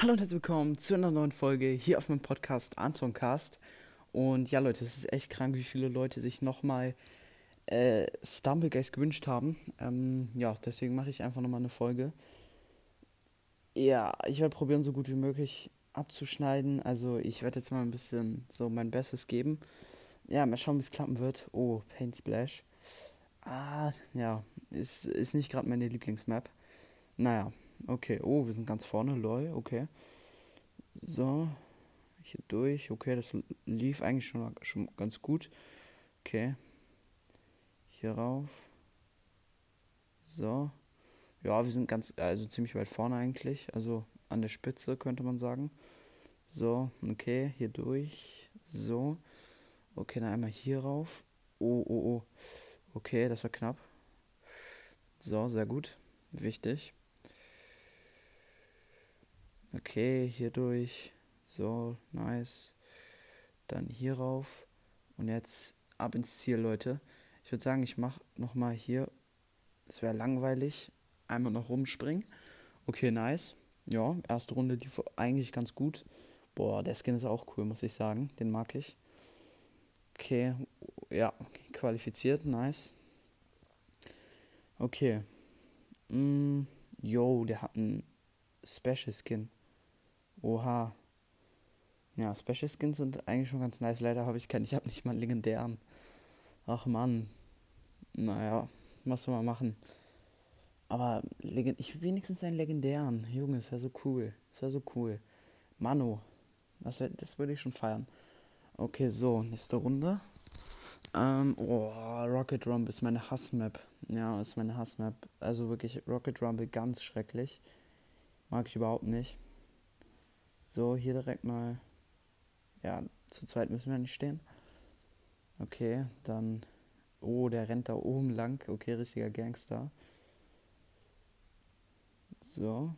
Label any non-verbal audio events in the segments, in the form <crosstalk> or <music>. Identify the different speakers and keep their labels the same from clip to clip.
Speaker 1: Hallo und herzlich willkommen zu einer neuen Folge hier auf meinem Podcast Anton Cast. Und ja, Leute, es ist echt krank, wie viele Leute sich nochmal äh, Stumblegeist gewünscht haben. Ähm, ja, deswegen mache ich einfach nochmal eine Folge. Ja, ich werde probieren, so gut wie möglich abzuschneiden. Also, ich werde jetzt mal ein bisschen so mein Bestes geben. Ja, mal schauen, wie es klappen wird. Oh, Paint Splash. Ah, ja, ist, ist nicht gerade meine Lieblingsmap. Naja, okay. Oh, wir sind ganz vorne, lol, okay. So, hier durch. Okay, das lief eigentlich schon, schon ganz gut. Okay. Hier rauf. So. Ja, wir sind ganz, also ziemlich weit vorne eigentlich. Also an der Spitze könnte man sagen. So, okay, hier durch. So. Okay, dann einmal hier rauf. Oh, oh, oh. Okay, das war knapp. So, sehr gut. Wichtig. Okay, hier durch. So, nice. Dann hier rauf. Und jetzt ab ins Ziel, Leute. Ich würde sagen, ich mache nochmal hier. Es wäre langweilig. Einmal noch rumspringen. Okay, nice. Ja, erste Runde, die eigentlich ganz gut. Boah, der Skin ist auch cool, muss ich sagen. Den mag ich. Okay, ja, qualifiziert, nice. Okay. Mm, yo, der hat einen Special Skin. Oha. Ja, Special Skins sind eigentlich schon ganz nice. Leider habe ich keinen. Ich habe nicht mal einen legendären. Ach man. Naja, was soll man machen? Aber ich wenigstens einen legendären. Junge, das wäre so cool. Das wäre so cool. Mano. Das, das würde ich schon feiern. Okay, so, nächste Runde. Ähm, oh, Rocket Rumble ist meine Hassmap. Ja, ist meine Hassmap. Also wirklich Rocket Rumble ganz schrecklich. Mag ich überhaupt nicht. So, hier direkt mal. Ja, zu zweit müssen wir nicht stehen. Okay, dann. Oh, der rennt da oben lang. Okay, richtiger Gangster. So.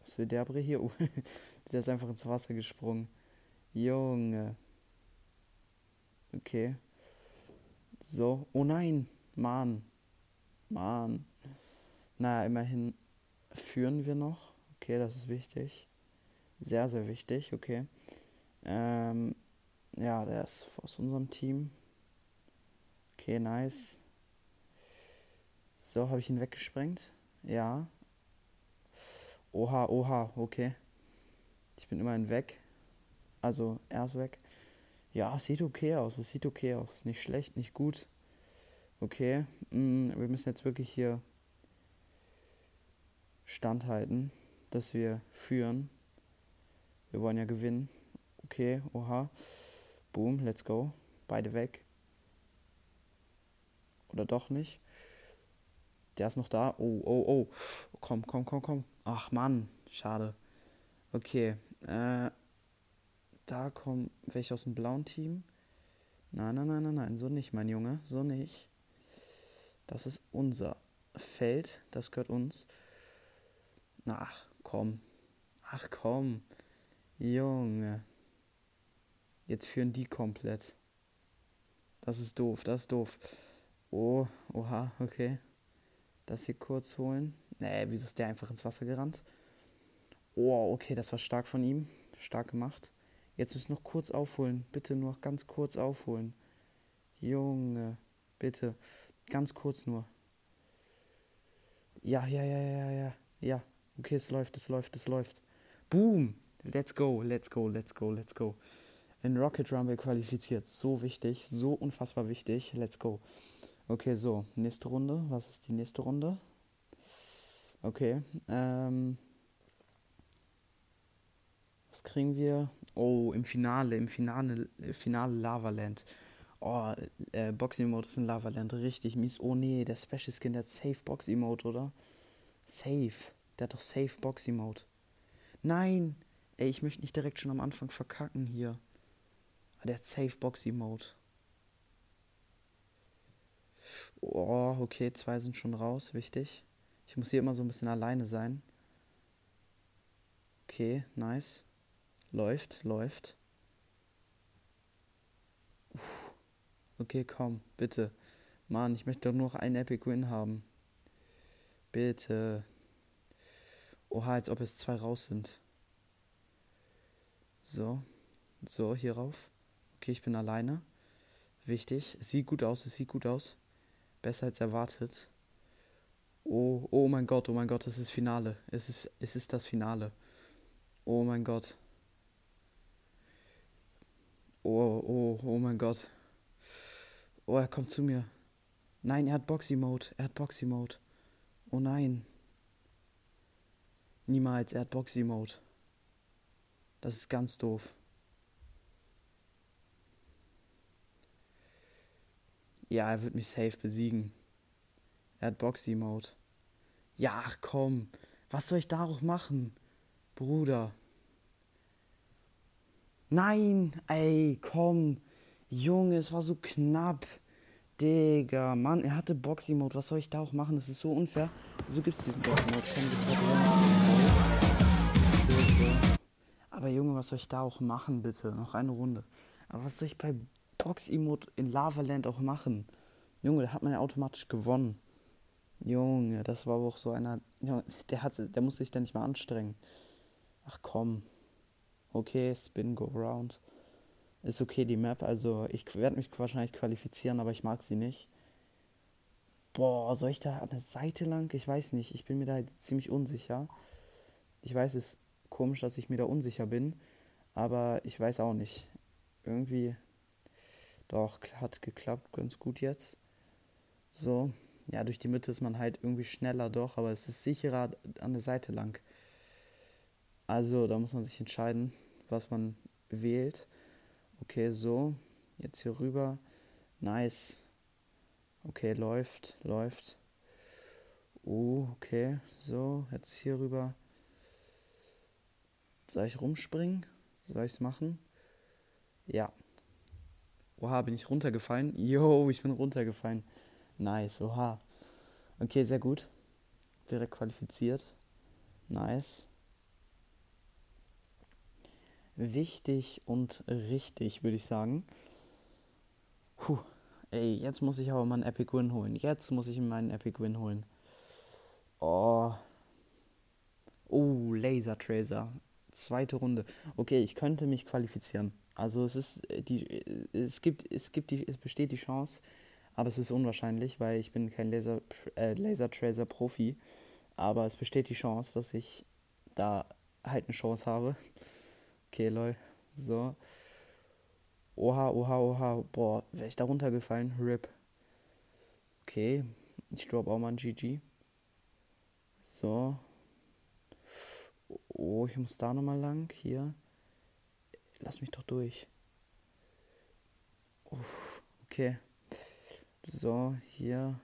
Speaker 1: Was will der Bre hier? Oh, <laughs> der ist einfach ins Wasser gesprungen. Junge. Okay. So. Oh nein. Mann. Mann. Naja, immerhin führen wir noch. Okay, das ist wichtig. Sehr, sehr wichtig. Okay. Ähm, ja, der ist aus unserem Team. Okay, nice. So, habe ich ihn weggesprengt? Ja. Oha, oha, okay. Ich bin immerhin weg. Also, er ist weg. Ja, sieht okay aus. Es sieht okay aus. Nicht schlecht, nicht gut. Okay. Mm, wir müssen jetzt wirklich hier standhalten, dass wir führen. Wir wollen ja gewinnen. Okay, oha. Boom, let's go. Beide weg. Oder doch nicht? Der ist noch da. Oh, oh, oh. Komm, komm, komm, komm. Ach Mann, schade. Okay. Äh, da kommen welche aus dem blauen Team. Nein, nein, nein, nein, nein. So nicht, mein Junge. So nicht. Das ist unser Feld. Das gehört uns. Ach, komm. Ach, komm. Junge. Jetzt führen die komplett. Das ist doof, das ist doof. Oh, oha, okay. Das hier kurz holen. Nee, wieso ist der einfach ins Wasser gerannt? Oh, okay, das war stark von ihm. Stark gemacht. Jetzt müssen wir noch kurz aufholen. Bitte nur ganz kurz aufholen. Junge, bitte. Ganz kurz nur. Ja, ja, ja, ja, ja. Ja. Okay, es läuft, es läuft, es läuft. Boom! Let's go, let's go, let's go, let's go. In Rocket Rumble qualifiziert. So wichtig, so unfassbar wichtig. Let's go. Okay, so, nächste Runde. Was ist die nächste Runde? Okay, ähm. Was kriegen wir? Oh, im Finale, im Finale, Finale Lavaland. Oh, äh, Box-Emote ist in Lavaland. Richtig mies. Oh nee, der Special Skin, der hat Safe Box-Emote, oder? Safe. Der hat doch Safe Box-Emote. Nein! Ey, ich möchte nicht direkt schon am Anfang verkacken hier. Aber der hat Safe Box-Emote. Oh, okay, zwei sind schon raus, wichtig. Ich muss hier immer so ein bisschen alleine sein. Okay, nice. Läuft, läuft. Uff. Okay, komm, bitte. Mann, ich möchte doch nur noch einen Epic Win haben. Bitte. Oha, als ob es zwei raus sind. So. So, hier rauf. Okay, ich bin alleine. Wichtig. Sieht gut aus, es sieht gut aus. Besser als erwartet. Oh, oh mein Gott, oh mein Gott, es ist Finale. Es ist, es ist das Finale. Oh mein Gott. Oh, oh, oh mein Gott. Oh, er kommt zu mir. Nein, er hat Boxy-Mode. Er hat Boxy-Mode. Oh nein. Niemals, er hat Boxy-Mode. Das ist ganz doof. Ja, er wird mich safe besiegen. Er hat Boxy-Mode. Ja, ach komm. Was soll ich da auch machen? Bruder. Nein, ey, komm. Junge, es war so knapp. Digga, Mann, er hatte Boxy-Mode. Was soll ich da auch machen? Das ist so unfair. Gibt es diesen Boxy-Mode? Aber Junge, was soll ich da auch machen, bitte? Noch eine Runde. Aber was soll ich bei Box-Emote in Lava Land auch machen? Junge, da hat man ja automatisch gewonnen. Junge, das war auch so einer. Der, hat, der muss sich da nicht mal anstrengen. Ach komm. Okay, Spin, Go Round. Ist okay, die Map. Also, ich werde mich wahrscheinlich qualifizieren, aber ich mag sie nicht. Boah, soll ich da an der Seite lang? Ich weiß nicht. Ich bin mir da ziemlich unsicher. Ich weiß, es komisch, dass ich mir da unsicher bin. Aber ich weiß auch nicht. Irgendwie. Doch, hat geklappt. Ganz gut jetzt. So. Ja, durch die Mitte ist man halt irgendwie schneller doch, aber es ist sicherer an der Seite lang. Also, da muss man sich entscheiden, was man wählt. Okay, so. Jetzt hier rüber. Nice. Okay, läuft, läuft. Oh, okay. So, jetzt hier rüber. Soll ich rumspringen? Soll ich es machen? Ja. Oha, bin ich runtergefallen? Yo, ich bin runtergefallen. Nice, oha. Okay, sehr gut. Direkt qualifiziert. Nice wichtig und richtig, würde ich sagen. Puh, ey, jetzt muss ich aber mal einen Epic Win holen. Jetzt muss ich meinen Epic Win holen. Oh. Oh, Laser Tracer. Zweite Runde. Okay, ich könnte mich qualifizieren. Also es ist äh, die es gibt es gibt die es besteht die Chance, aber es ist unwahrscheinlich, weil ich bin kein Laser äh, Laser Tracer Profi, aber es besteht die Chance, dass ich da halt eine Chance habe. Okay, lol. So. Oha, oha, oha. Boah, wäre ich da runtergefallen? RIP. Okay. Ich glaube auch mal ein GG. So. Oh, ich muss da nochmal lang. Hier. Lass mich doch durch. Uff, okay. So, hier.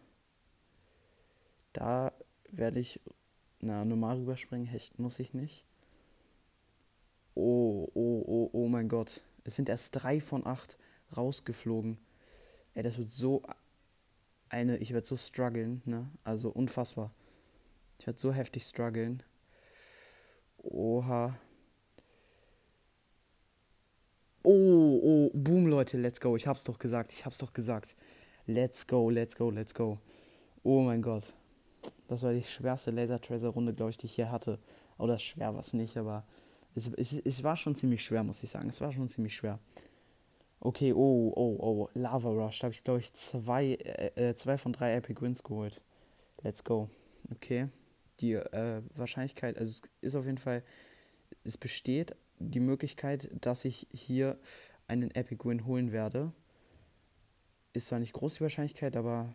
Speaker 1: Da werde ich. Na, normal rüberspringen. Hecht muss ich nicht. Oh, oh, oh, oh mein Gott. Es sind erst drei von acht rausgeflogen. Ey, das wird so eine, ich werde so strugglen, ne? Also unfassbar. Ich werde so heftig strugglen. Oha. Oh, oh, boom, Leute, let's go. Ich hab's doch gesagt, ich hab's doch gesagt. Let's go, let's go, let's go. Oh mein Gott. Das war die schwerste Laser Tracer Runde, glaube ich, die ich hier hatte. Oder schwer war es nicht, aber es, es, es war schon ziemlich schwer, muss ich sagen. Es war schon ziemlich schwer. Okay, oh, oh, oh, Lava Rush. Da habe ich, glaube ich, zwei, äh, äh, zwei von drei Epic Wins geholt. Let's go. Okay. Die äh, Wahrscheinlichkeit, also es ist auf jeden Fall, es besteht die Möglichkeit, dass ich hier einen Epic Win holen werde. Ist zwar nicht groß die Wahrscheinlichkeit, aber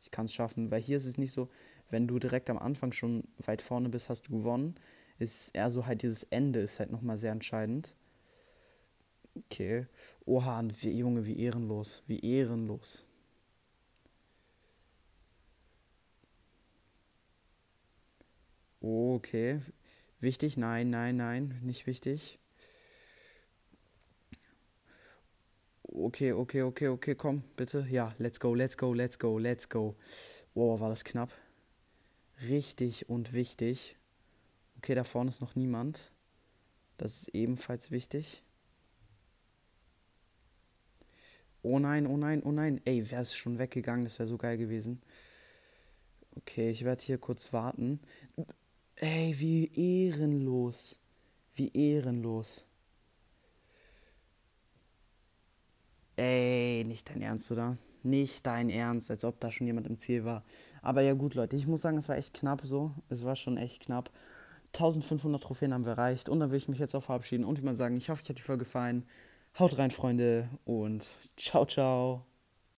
Speaker 1: ich kann es schaffen, weil hier ist es nicht so, wenn du direkt am Anfang schon weit vorne bist, hast du gewonnen ist eher so halt dieses Ende ist halt nochmal sehr entscheidend. Okay. Oha, Junge, wie ehrenlos. Wie ehrenlos. Okay. Wichtig? Nein, nein, nein. Nicht wichtig. Okay, okay, okay, okay, komm, bitte. Ja, let's go, let's go, let's go, let's go. Oh, war das knapp. Richtig und wichtig. Okay, da vorne ist noch niemand. Das ist ebenfalls wichtig. Oh nein, oh nein, oh nein. Ey, wäre es schon weggegangen, das wäre so geil gewesen. Okay, ich werde hier kurz warten. Ey, wie ehrenlos. Wie ehrenlos. Ey, nicht dein Ernst, oder? Nicht dein Ernst, als ob da schon jemand im Ziel war. Aber ja gut, Leute, ich muss sagen, es war echt knapp so. Es war schon echt knapp. 1500 Trophäen haben wir erreicht und dann will ich mich jetzt auch verabschieden und immer sagen, ich hoffe, ich hat die Folge gefallen. Haut rein, Freunde, und ciao, ciao.